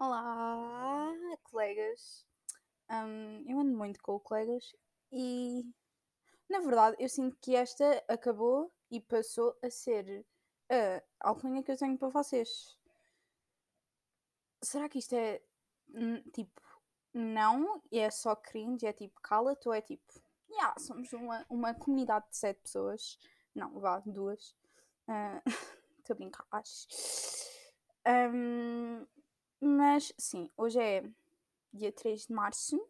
Olá, colegas. Hum, eu ando muito com colegas e, na verdade, eu sinto que esta acabou e passou a ser a alcunha que eu tenho para vocês. Será que isto é hum, tipo, não, é só cringe, é tipo, cala-te ou é tipo, yeah, somos uma, uma comunidade de sete pessoas. Não, vá, duas. Estou uh, a brincar. Um, mas sim, hoje é dia 3 de março.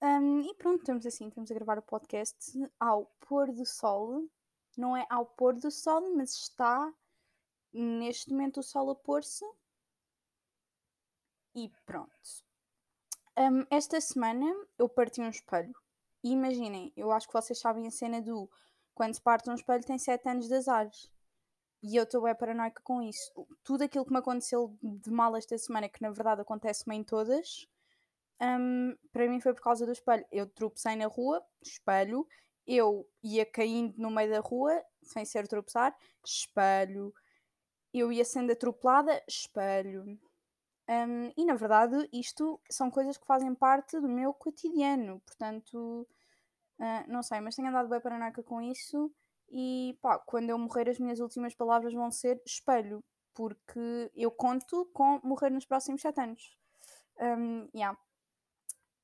Um, e pronto, estamos assim, estamos a gravar o podcast ao pôr do sol. Não é ao pôr do sol, mas está neste momento o sol a pôr-se. E pronto. Um, esta semana eu parti um espelho. E imaginem, eu acho que vocês sabem a cena do quando se parte um espelho tem 7 anos de azares. E eu estou bem paranoica com isso. Tudo aquilo que me aconteceu de mal esta semana, que na verdade acontece-me em todas, um, para mim foi por causa do espelho. Eu tropecei na rua, espelho. Eu ia caindo no meio da rua, sem ser tropeçar, espelho. Eu ia sendo atropelada, espelho. Um, e na verdade, isto são coisas que fazem parte do meu cotidiano. Portanto, uh, não sei, mas tenho andado bem paranoica com isso. E pá, quando eu morrer, as minhas últimas palavras vão ser espelho, porque eu conto com morrer nos próximos 7 anos. Um, yeah.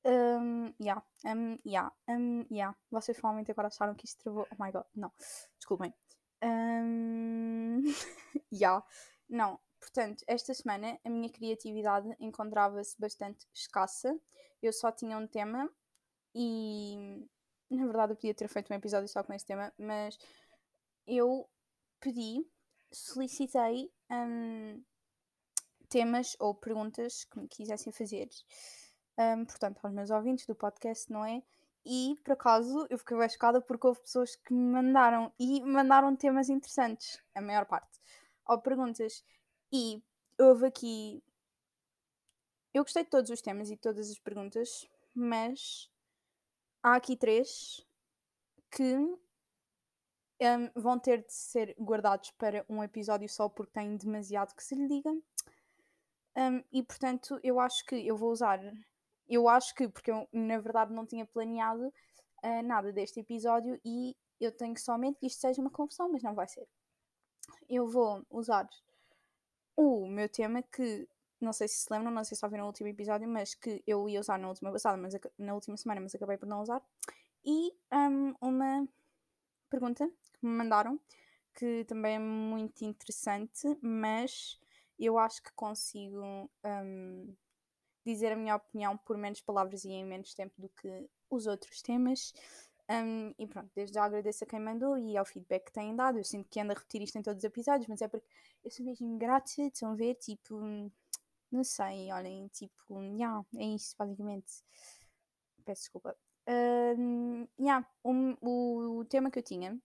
Um, yeah, um, yeah, um, yeah. Vocês provavelmente agora acharam que isto travou. Oh my god, não, desculpem. Um, yeah, não. Portanto, esta semana a minha criatividade encontrava-se bastante escassa. Eu só tinha um tema e na verdade eu podia ter feito um episódio só com esse tema, mas eu pedi, solicitei um, temas ou perguntas que me quisessem fazer, um, portanto, aos meus ouvintes do podcast, não é? E por acaso eu fiquei bem chocada porque houve pessoas que me mandaram e mandaram temas interessantes, a maior parte, ou perguntas. E houve aqui. Eu gostei de todos os temas e todas as perguntas, mas há aqui três que um, vão ter de ser guardados para um episódio só porque têm demasiado que se lhe diga. Um, e portanto, eu acho que eu vou usar. Eu acho que, porque eu na verdade não tinha planeado uh, nada deste episódio e eu tenho somente que isto seja uma confusão, mas não vai ser. Eu vou usar o meu tema que não sei se se lembram, não sei se ouviram no último episódio, mas que eu ia usar na última passada, mas na última semana, mas acabei por não usar. E um, uma pergunta que me mandaram, que também é muito interessante, mas eu acho que consigo um, dizer a minha opinião por menos palavras e em menos tempo do que os outros temas. Um, e pronto, desde já agradeço a quem mandou e ao feedback que têm dado. Eu sinto que ando a repetir isto em todos os episódios, mas é porque eu sou mesmo grata estão a ver, tipo, não sei, olhem, tipo, yeah, é isso basicamente. Peço desculpa. Um, yeah, um, o, tema que eu tinha,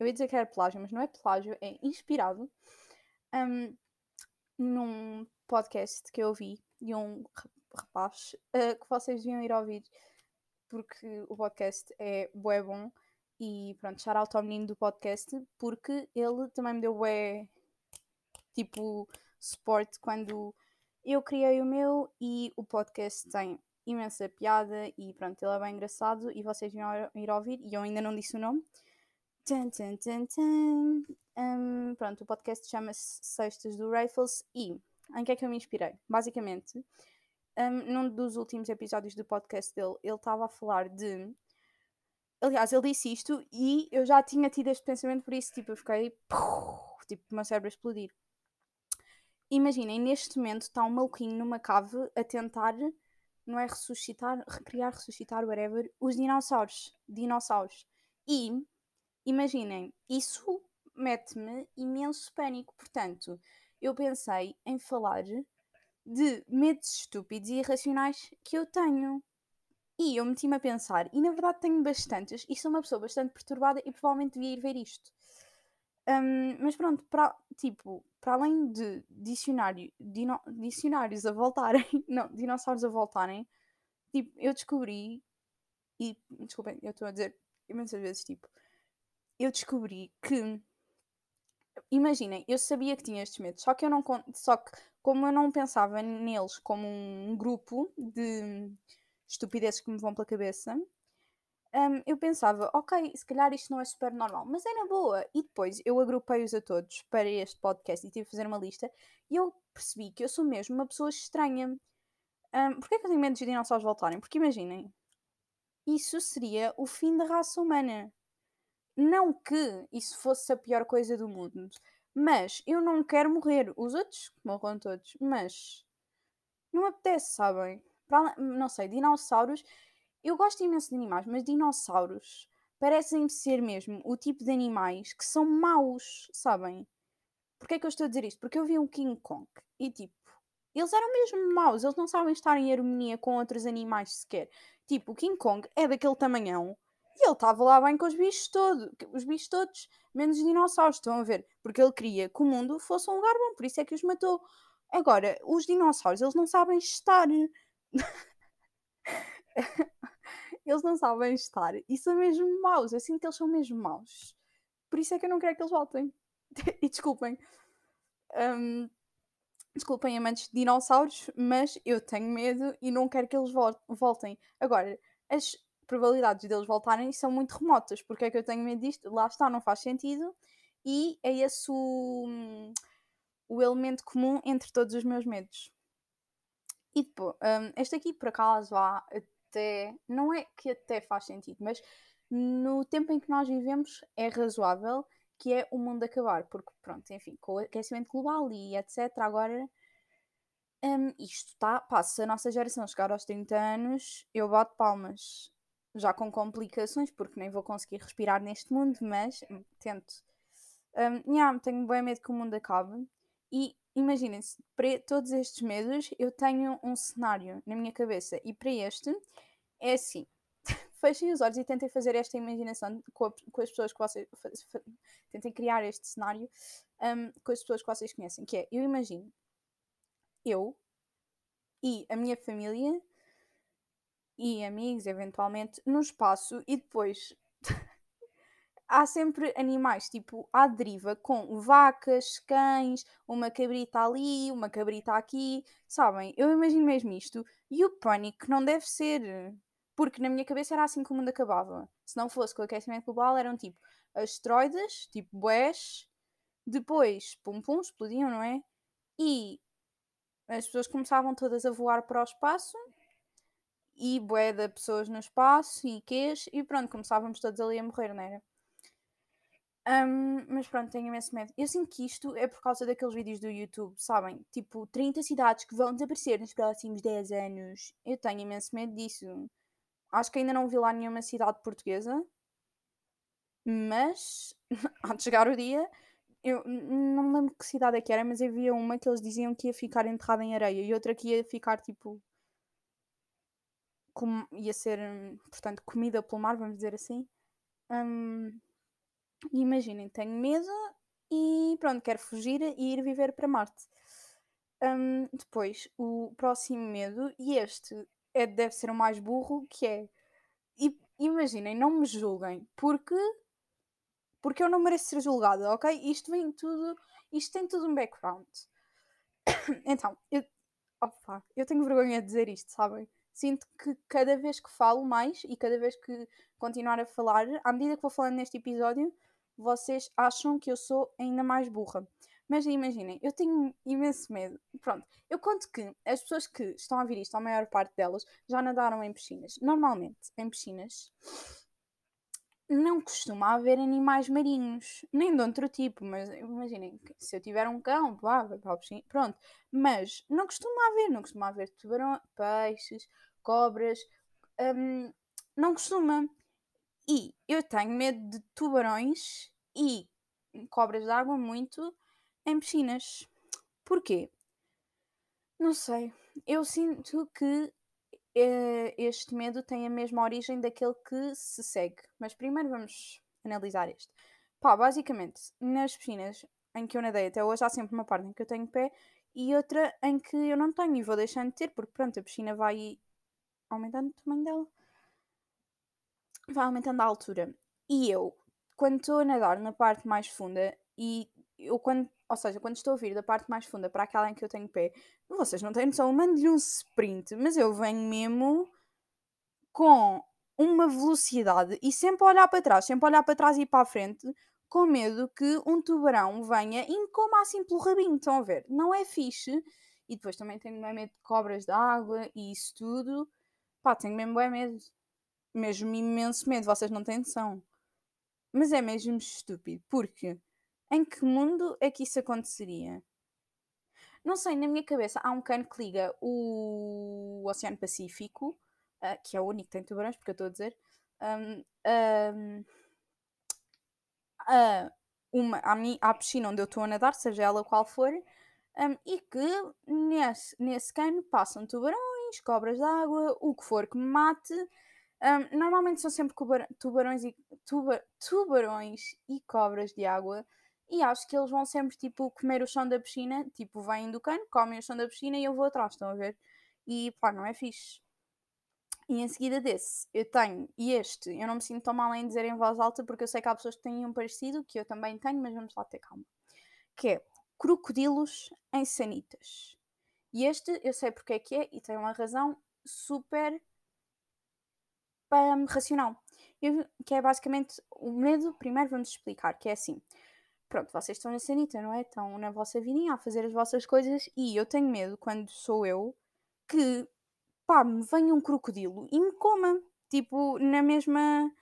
eu ia dizer que era plágio, mas não é plágio, é inspirado um, num podcast que eu ouvi de um rapaz uh, que vocês deviam ir ouvir porque o podcast é bué bom e pronto, shout ao menino do podcast porque ele também me deu bué tipo suporte quando eu criei o meu e o podcast tem imensa piada e pronto, ele é bem engraçado e vocês vão ir ouvir e eu ainda não disse o nome. Tum, tum, tum, tum. Um, pronto, o podcast chama-se Sextas do Raffles e em que é que eu me inspirei? Basicamente, um, num dos últimos episódios do podcast dele, ele estava a falar de. Aliás, ele disse isto e eu já tinha tido este pensamento, por isso, tipo, eu fiquei. Tipo, o meu cérebro a explodir. Imaginem, neste momento está um maluquinho numa cave a tentar não é ressuscitar, recriar, ressuscitar, whatever, os dinossauros. Dinossauros. E, imaginem, isso mete-me imenso pânico. Portanto, eu pensei em falar de medos estúpidos e irracionais que eu tenho. E eu meti-me a pensar, e na verdade tenho bastantes, e sou uma pessoa bastante perturbada e provavelmente devia ir ver isto. Um, mas pronto, para, tipo, para além de dicionário, dino, dicionários a voltarem, não, dinossauros a voltarem, tipo, eu descobri, e desculpem, eu estou a dizer imensas vezes, tipo, eu descobri que imaginem, eu sabia que tinha estes medos, só que eu não só que como eu não pensava neles como um grupo de estupidezes que me vão pela cabeça, um, eu pensava, ok, se calhar isto não é super normal, mas é na boa. E depois eu agrupei-os a todos para este podcast e tive que fazer uma lista e eu percebi que eu sou mesmo uma pessoa estranha. Um, Porquê é que eu tenho medo de dinossauros voltarem? Porque imaginem, isso seria o fim da raça humana. Não que isso fosse a pior coisa do mundo, mas eu não quero morrer. Os outros morram todos, mas não apetece, sabem? Para, não sei, dinossauros. Eu gosto imenso de animais, mas dinossauros parecem ser mesmo o tipo de animais que são maus, sabem? Porquê é que eu estou a dizer isto? Porque eu vi um King Kong e tipo, eles eram mesmo maus, eles não sabem estar em harmonia com outros animais sequer. Tipo, o King Kong é daquele tamanhão e ele estava lá bem com os bichos todos, os bichos todos, menos os dinossauros, estão a ver? Porque ele queria que o mundo fosse um lugar bom, por isso é que os matou. Agora, os dinossauros, eles não sabem estar. eles não sabem estar. E são mesmo maus. Eu sinto que eles são mesmo maus. Por isso é que eu não quero que eles voltem. e desculpem. Um, desculpem, amantes de dinossauros, mas eu tenho medo e não quero que eles voltem. Agora, as probabilidades deles voltarem são muito remotas. Porque é que eu tenho medo disto? Lá está, não faz sentido. E é esse o, o elemento comum entre todos os meus medos. E depois, um, este aqui por acaso há até. Não é que até faz sentido, mas no tempo em que nós vivemos é razoável que é o mundo acabar, porque pronto, enfim, com o aquecimento global e etc. Agora um, isto está, passa se a nossa geração chegar aos 30 anos, eu bato palmas. Já com complicações, porque nem vou conseguir respirar neste mundo, mas hum, tento. Um, yeah, tenho bem medo que o mundo acabe. E imaginem-se, para todos estes medos, eu tenho um cenário na minha cabeça. E para este, é assim: fechem os olhos e tentem fazer esta imaginação com, a, com as pessoas que vocês. Tentem criar este cenário um, com as pessoas que vocês conhecem. Que é: eu imagino eu e a minha família e amigos, eventualmente, no espaço e depois há sempre animais, tipo, à deriva, com vacas, cães, uma cabrita ali, uma cabrita aqui, sabem? Eu imagino mesmo isto. E o pânico não deve ser. Porque na minha cabeça era assim que o mundo acabava. Se não fosse com o aquecimento global, eram tipo asteroides, tipo boés, depois, pum pum, explodiam, não é? E as pessoas começavam todas a voar para o espaço e bué de pessoas no espaço e quês, e pronto, começávamos todos ali a morrer, não era? Um, mas pronto, tenho imenso medo. Eu sinto que isto é por causa daqueles vídeos do YouTube, sabem? Tipo, 30 cidades que vão desaparecer nos próximos 10 anos. Eu tenho imenso medo disso. Acho que ainda não vi lá nenhuma cidade portuguesa. Mas, há de chegar o dia. Eu não me lembro que cidade é que era, mas havia uma que eles diziam que ia ficar enterrada em areia e outra que ia ficar tipo. Com, ia ser, portanto, comida pelo mar, vamos dizer assim. Um, e imaginem, tenho medo e pronto, quero fugir e ir viver para Marte. Um, depois, o próximo medo, e este é, deve ser o mais burro, que é. E, imaginem, não me julguem, porque. Porque eu não mereço ser julgada, ok? Isto vem tudo. Isto tem tudo um background. então, eu. Opa, eu tenho vergonha de dizer isto, sabem? Sinto que cada vez que falo mais e cada vez que continuar a falar, à medida que vou falando neste episódio, vocês acham que eu sou ainda mais burra. Mas imaginem, eu tenho imenso medo. Pronto, eu conto que as pessoas que estão a ouvir isto, a maior parte delas, já nadaram em piscinas. Normalmente, em piscinas, não costuma haver animais marinhos, nem de outro tipo, mas imaginem, se eu tiver um cão, vá, vai para a piscina, pronto. Mas não costuma haver, não costuma haver tubarões, peixes, cobras, hum, não costuma. E eu tenho medo de tubarões e cobras de água muito em piscinas. Porquê? Não sei. Eu sinto que uh, este medo tem a mesma origem daquele que se segue. Mas primeiro vamos analisar este. Pá, basicamente, nas piscinas em que eu nadei até hoje há sempre uma parte em que eu tenho pé e outra em que eu não tenho e vou deixando de ter, porque pronto, a piscina vai aumentando o tamanho dela vai aumentando a altura. E eu, quando estou a nadar na parte mais funda e eu quando, ou seja, quando estou a vir da parte mais funda para aquela em que eu tenho pé, vocês não têm noção, eu mando-lhe um sprint, mas eu venho mesmo com uma velocidade e sempre a olhar para trás, sempre a olhar para trás e para a frente, com medo que um tubarão venha e me coma assim pelo rabinho. Estão a ver? Não é fixe. E depois também tenho medo de cobras de água e isso tudo. Pá, tenho mesmo bem medo. Mesmo imenso medo, vocês não têm noção. Mas é mesmo estúpido, porque em que mundo é que isso aconteceria? Não sei, na minha cabeça há um cano que liga o Oceano Pacífico, uh, que é o único que tem tubarões, porque eu estou a dizer, um, um, a, uma, à, piscina onde eu estou a nadar, seja ela qual for, um, e que nesse, nesse cano passam tubarões, cobras de água, o que for que me mate. Um, normalmente são sempre tubarões e, tuba, tubarões e cobras de água. E acho que eles vão sempre, tipo, comer o chão da piscina. Tipo, vêm do cano, comem o chão da piscina e eu vou atrás, estão a ver? E pá, não é fixe. E em seguida desse, eu tenho, e este, eu não me sinto tão mal em dizer em voz alta, porque eu sei que há pessoas que têm um parecido, que eu também tenho, mas vamos lá ter calma. Que é crocodilos em sanitas. E este eu sei porque é que é, e tem uma razão super um, racional. Que é basicamente o medo, primeiro vamos explicar, que é assim. Pronto, vocês estão na sanita, não é? Estão na vossa vidinha a fazer as vossas coisas e eu tenho medo, quando sou eu, que pá, me venha um crocodilo e me coma. Tipo, na mesma,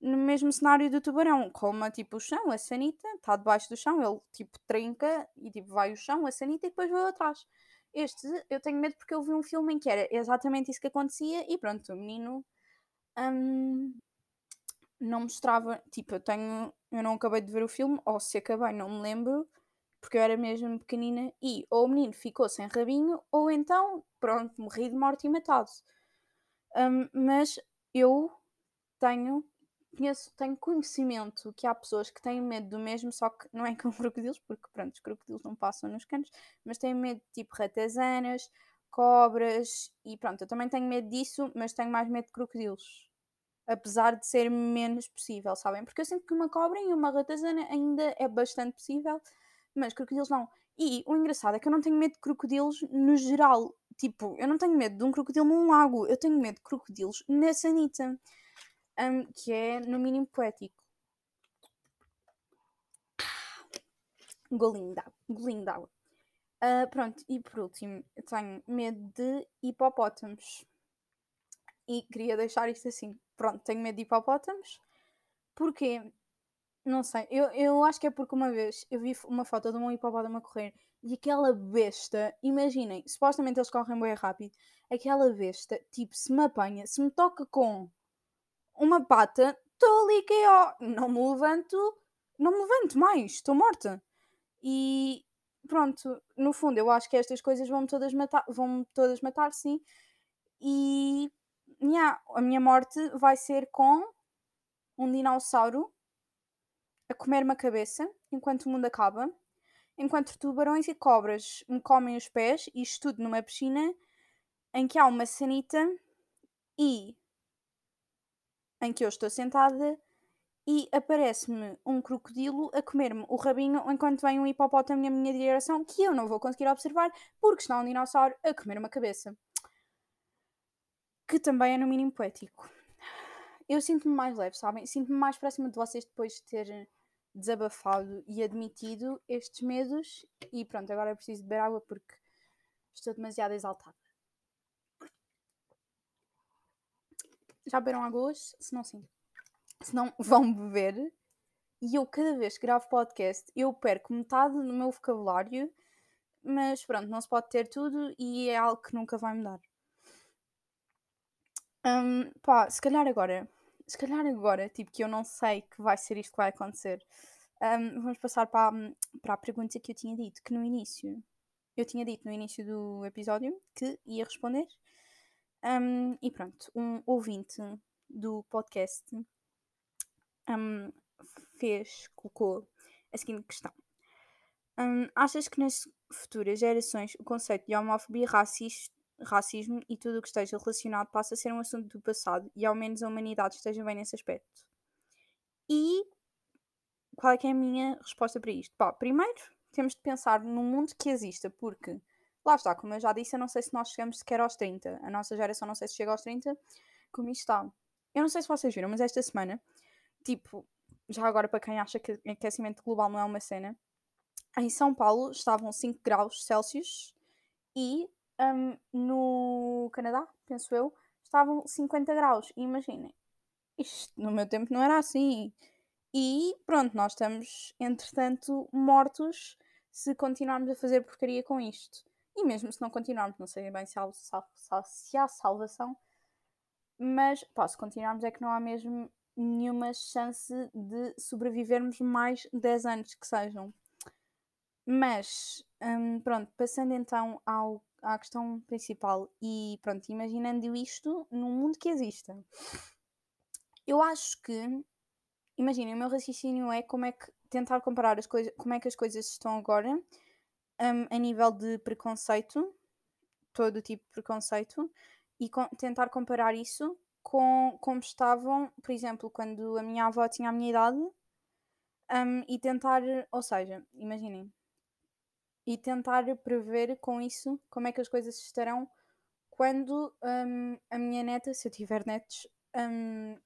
no mesmo cenário do tubarão. Coma tipo o chão, a sanita, está debaixo do chão, ele tipo trinca e tipo vai o chão, a sanita e depois vai atrás. Este eu tenho medo porque eu vi um filme em que era exatamente isso que acontecia e pronto, o menino hum, não mostrava. Tipo, eu tenho. Eu não acabei de ver o filme, ou se acabei, não me lembro porque eu era mesmo pequenina e ou o menino ficou sem rabinho ou então, pronto, morri de morte e matado. Um, mas eu tenho, conheço, tenho conhecimento que há pessoas que têm medo do mesmo, só que não é com crocodilos, porque pronto, os crocodilos não passam nos canos, mas têm medo de tipo ratazanas, cobras e pronto, eu também tenho medo disso, mas tenho mais medo de crocodilos. Apesar de ser menos possível, sabem? Porque eu sinto que uma cobra e uma ratazana ainda é bastante possível, mas crocodilos não. E o engraçado é que eu não tenho medo de crocodilos no geral. Tipo, eu não tenho medo de um crocodilo num lago, eu tenho medo de crocodilos na sanita. Um, que é, no mínimo, poético. Golinho d'água. Golinho d'água. Uh, pronto, e por último, eu tenho medo de hipopótamos. E queria deixar isto assim. Pronto, tenho medo de hipopótamos. Porquê? Não sei, eu, eu acho que é porque uma vez eu vi uma foto de um hipopótamo a correr e aquela besta, imaginem, supostamente eles correm bem rápido, aquela besta, tipo, se me apanha, se me toca com uma pata, estou ali que ó, não me levanto, não me levanto mais, estou morta. E pronto, no fundo, eu acho que estas coisas vão-me todas matar, vão todas matar, sim. E yeah, a minha morte vai ser com um dinossauro a comer-me a cabeça enquanto o mundo acaba, enquanto tubarões e cobras me comem os pés, isto tudo numa piscina em que há uma sanita e em que eu estou sentada e aparece-me um crocodilo a comer-me o rabinho enquanto vem um hipopótamo na minha direção que eu não vou conseguir observar porque está um dinossauro a comer uma cabeça. Que também é no mínimo poético. Eu sinto-me mais leve, sabem? Sinto-me mais próxima de vocês depois de ter desabafado e admitido estes medos. E pronto, agora é preciso beber água porque estou demasiado exaltada. Já beberam água hoje? Se não, sim. Se não, vão beber. E eu, cada vez que gravo podcast, eu perco metade do meu vocabulário. Mas pronto, não se pode ter tudo e é algo que nunca vai mudar. Um, pá, se calhar agora se calhar agora, tipo, que eu não sei que vai ser isto que vai acontecer, um, vamos passar para, para a pergunta que eu tinha dito, que no início, eu tinha dito no início do episódio que ia responder. Um, e pronto, um ouvinte do podcast um, fez, colocou a seguinte questão. achas que nas futuras gerações o conceito de homofobia racismo e tudo o que esteja relacionado passa a ser um assunto do passado e ao menos a humanidade esteja bem nesse aspecto. E qual é que é a minha resposta para isto? Pá, primeiro, temos de pensar no mundo que exista, porque lá está, como eu já disse, eu não sei se nós chegamos sequer aos 30. A nossa geração não sei se chega aos 30, como isto está. Eu não sei se vocês viram, mas esta semana, tipo, já agora para quem acha que aquecimento global não é uma cena, em São Paulo estavam 5 graus Celsius e um, no Canadá, penso eu, estavam 50 graus. E imaginem, isto no meu tempo não era assim. E pronto, nós estamos, entretanto, mortos se continuarmos a fazer porcaria com isto. E mesmo se não continuarmos, não sei bem se há, se há salvação, mas pá, se continuarmos é que não há mesmo nenhuma chance de sobrevivermos mais 10 anos que sejam. Mas, hum, pronto, passando então ao, à questão principal e pronto, imaginando isto num mundo que exista. Eu acho que, imaginem, o meu raciocínio é como é que tentar comparar as coisas, como é que as coisas estão agora um, a nível de preconceito, todo tipo de preconceito, e com, tentar comparar isso com como estavam, por exemplo, quando a minha avó tinha a minha idade, um, e tentar, ou seja, imaginem, e tentar prever com isso como é que as coisas estarão quando um, a minha neta, se eu tiver netos, um,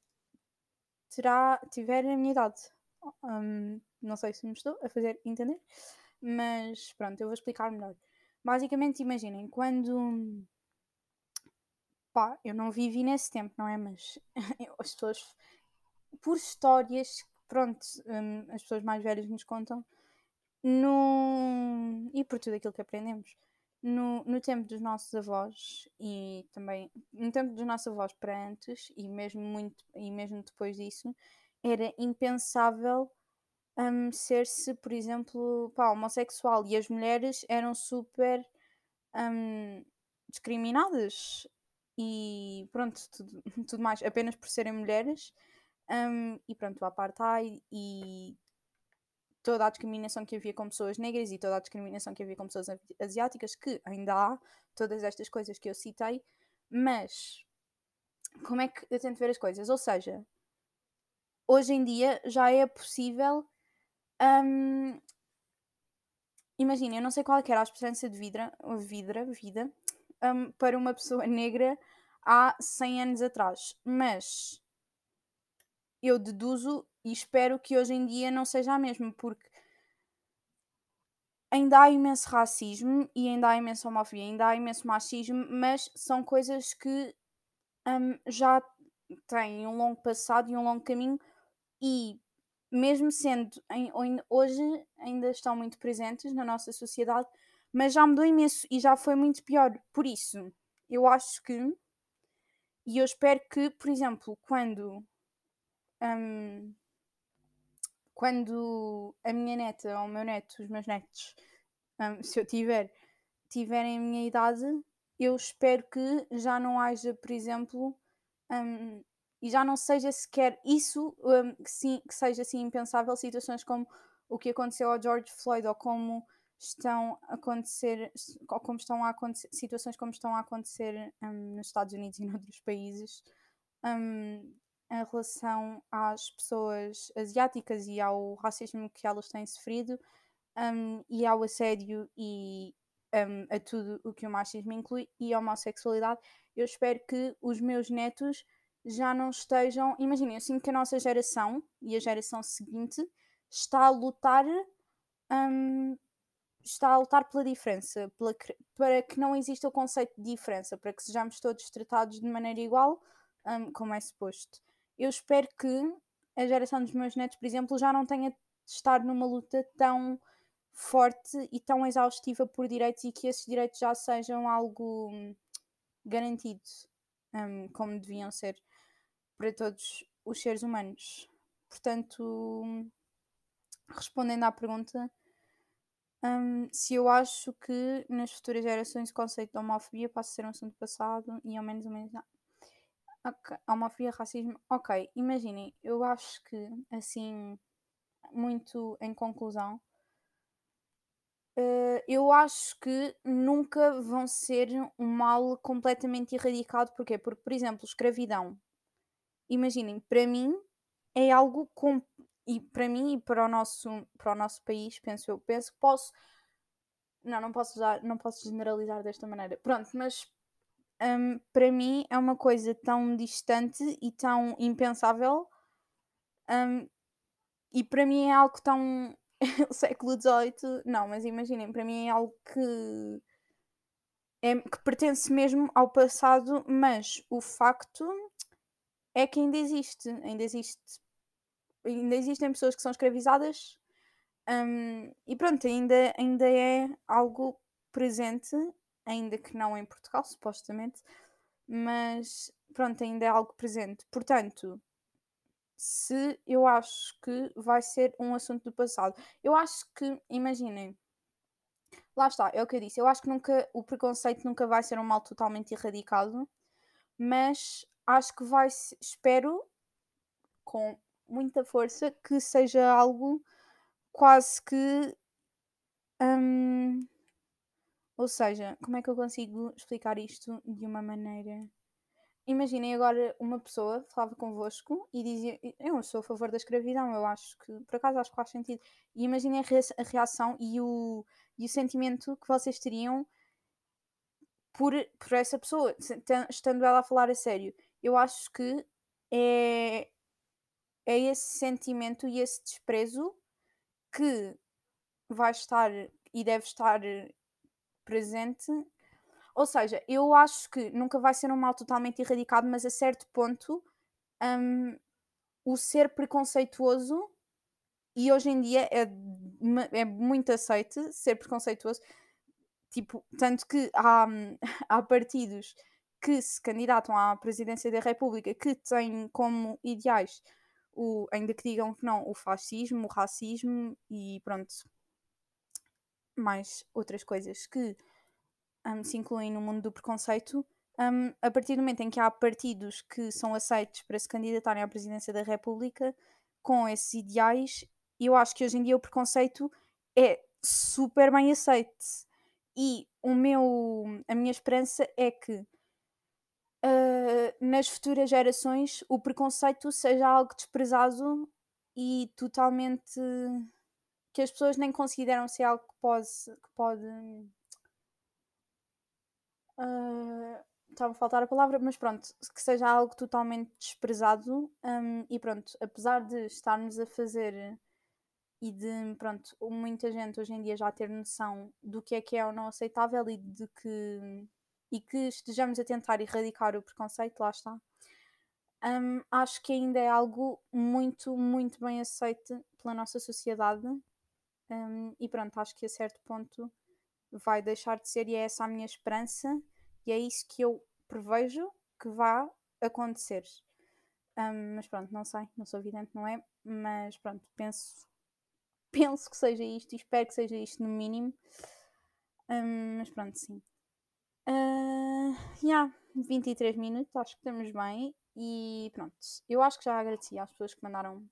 terá, tiver a minha idade. Um, não sei se me estou a fazer entender, mas pronto, eu vou explicar melhor. Basicamente, imaginem, quando pá, eu não vivi nesse tempo, não é? Mas as pessoas, por histórias, pronto, um, as pessoas mais velhas nos contam, no, e por tudo aquilo que aprendemos, no, no tempo dos nossos avós e também no tempo dos nossos avós para antes e mesmo muito e mesmo depois disso, era impensável um, ser-se, por exemplo, pá, homossexual e as mulheres eram super um, discriminadas e pronto, tudo, tudo mais, apenas por serem mulheres. Um, e pronto, o apartheid e toda a discriminação que havia com pessoas negras e toda a discriminação que havia com pessoas asiáticas, que ainda há, todas estas coisas que eu citei, mas como é que eu tento ver as coisas? Ou seja, hoje em dia já é possível. Um, Imagina, eu não sei qual é era a esperança de vida, vida, vida um, para uma pessoa negra há 100 anos atrás, mas eu deduzo e espero que hoje em dia não seja a mesma, porque ainda há imenso racismo e ainda há imensa homofobia, ainda há imenso machismo, mas são coisas que um, já têm um longo passado e um longo caminho e mesmo sendo em, hoje ainda estão muito presentes na nossa sociedade, mas já mudou imenso e já foi muito pior. Por isso, eu acho que e eu espero que, por exemplo, quando um, quando a minha neta ou o meu neto, os meus netos, um, se eu tiver, tiverem a minha idade, eu espero que já não haja, por exemplo, um, e já não seja sequer isso um, que, sim, que seja assim impensável situações como o que aconteceu ao George Floyd ou como estão a acontecer como estão a acontecer situações como estão a acontecer um, nos Estados Unidos e noutros países um, em relação às pessoas asiáticas e ao racismo que elas têm sofrido um, e ao assédio e um, a tudo o que o machismo inclui e a homossexualidade. Eu espero que os meus netos já não estejam. Imaginem, eu sinto que a nossa geração e a geração seguinte está a lutar. Está a lutar pela diferença, pela, para que não exista o conceito de diferença, para que sejamos todos tratados de maneira igual, um, como é suposto eu espero que a geração dos meus netos, por exemplo, já não tenha de estar numa luta tão forte e tão exaustiva por direitos e que esses direitos já sejam algo hum, garantido, um, como deviam ser para todos os seres humanos. Portanto, respondendo à pergunta, um, se eu acho que nas futuras gerações o conceito de homofobia passa a ser um assunto passado e ao menos ou menos não. Ok, homofobia, racismo. Ok, imaginem, eu acho que, assim, muito em conclusão, uh, eu acho que nunca vão ser um mal completamente erradicado. Porquê? Porque, por exemplo, escravidão. Imaginem, para mim é algo com... e para mim e para o nosso, para o nosso país, penso eu, penso que posso. Não, não posso usar, não posso generalizar desta maneira. Pronto, mas um, para mim é uma coisa tão distante e tão impensável. Um, e para mim é algo tão. século XVIII, não, mas imaginem, para mim é algo que. É, que pertence mesmo ao passado, mas o facto é que ainda existe. Ainda existe. Ainda existem pessoas que são escravizadas. Um, e pronto, ainda, ainda é algo presente ainda que não em Portugal, supostamente, mas pronto, ainda é algo presente. Portanto, se eu acho que vai ser um assunto do passado, eu acho que, imaginem, lá está, é o que eu disse, eu acho que nunca o preconceito nunca vai ser um mal totalmente erradicado, mas acho que vai, espero, com muita força, que seja algo quase que. Hum, ou seja, como é que eu consigo explicar isto de uma maneira. Imaginem agora uma pessoa falava convosco e dizia: Eu sou a favor da escravidão, eu acho que, por acaso, acho que faz sentido. E imaginem a reação e o, e o sentimento que vocês teriam por, por essa pessoa, estando ela a falar a sério. Eu acho que é, é esse sentimento e esse desprezo que vai estar e deve estar presente. Ou seja, eu acho que nunca vai ser um mal totalmente erradicado, mas a certo ponto um, o ser preconceituoso, e hoje em dia é, é muito aceite ser preconceituoso, tipo, tanto que há, há partidos que se candidatam à presidência da República que têm como ideais o, ainda que digam que não, o fascismo, o racismo e pronto, mais outras coisas que um, se incluem no mundo do preconceito, um, a partir do momento em que há partidos que são aceitos para se candidatarem à presidência da República com esses ideais, eu acho que hoje em dia o preconceito é super bem aceito. E o meu, a minha esperança é que uh, nas futuras gerações o preconceito seja algo desprezado e totalmente que as pessoas nem consideram ser algo que pode, que pode uh, estava a faltar a palavra, mas pronto, que seja algo totalmente desprezado um, e pronto, apesar de estarmos a fazer e de, pronto, muita gente hoje em dia já ter noção do que é que é ou não aceitável e de que e que estejamos a tentar erradicar o preconceito, lá está. Um, acho que ainda é algo muito, muito bem aceito pela nossa sociedade um, e pronto, acho que a certo ponto vai deixar de ser, e é essa a minha esperança, e é isso que eu prevejo que vá acontecer. Um, mas pronto, não sei, não sou evidente, não é? Mas pronto, penso, penso que seja isto e espero que seja isto no mínimo. Um, mas pronto, sim. Uh, yeah, 23 minutos, acho que estamos bem. E pronto, eu acho que já agradeci às pessoas que mandaram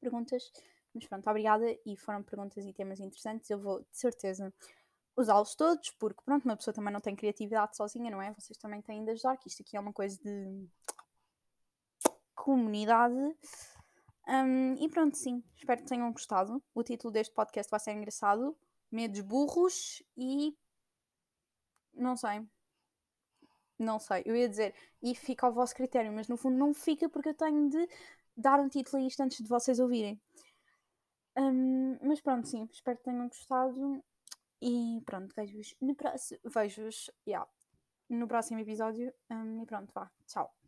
perguntas. Mas pronto, obrigada e foram perguntas e temas interessantes. Eu vou, de certeza, usá-los todos, porque pronto, uma pessoa também não tem criatividade sozinha, não é? Vocês também têm de ajudar, que isto aqui é uma coisa de comunidade. Um, e pronto, sim, espero que tenham gostado. O título deste podcast vai ser engraçado: Medos Burros e. Não sei. Não sei, eu ia dizer, e fica ao vosso critério, mas no fundo não fica porque eu tenho de dar um título a isto antes de vocês ouvirem. Um, mas pronto, sim, espero que tenham gostado. E pronto, vejo-vos no próximo. Vejo-vos, yeah, no próximo episódio. Um, e pronto, vá. Tchau.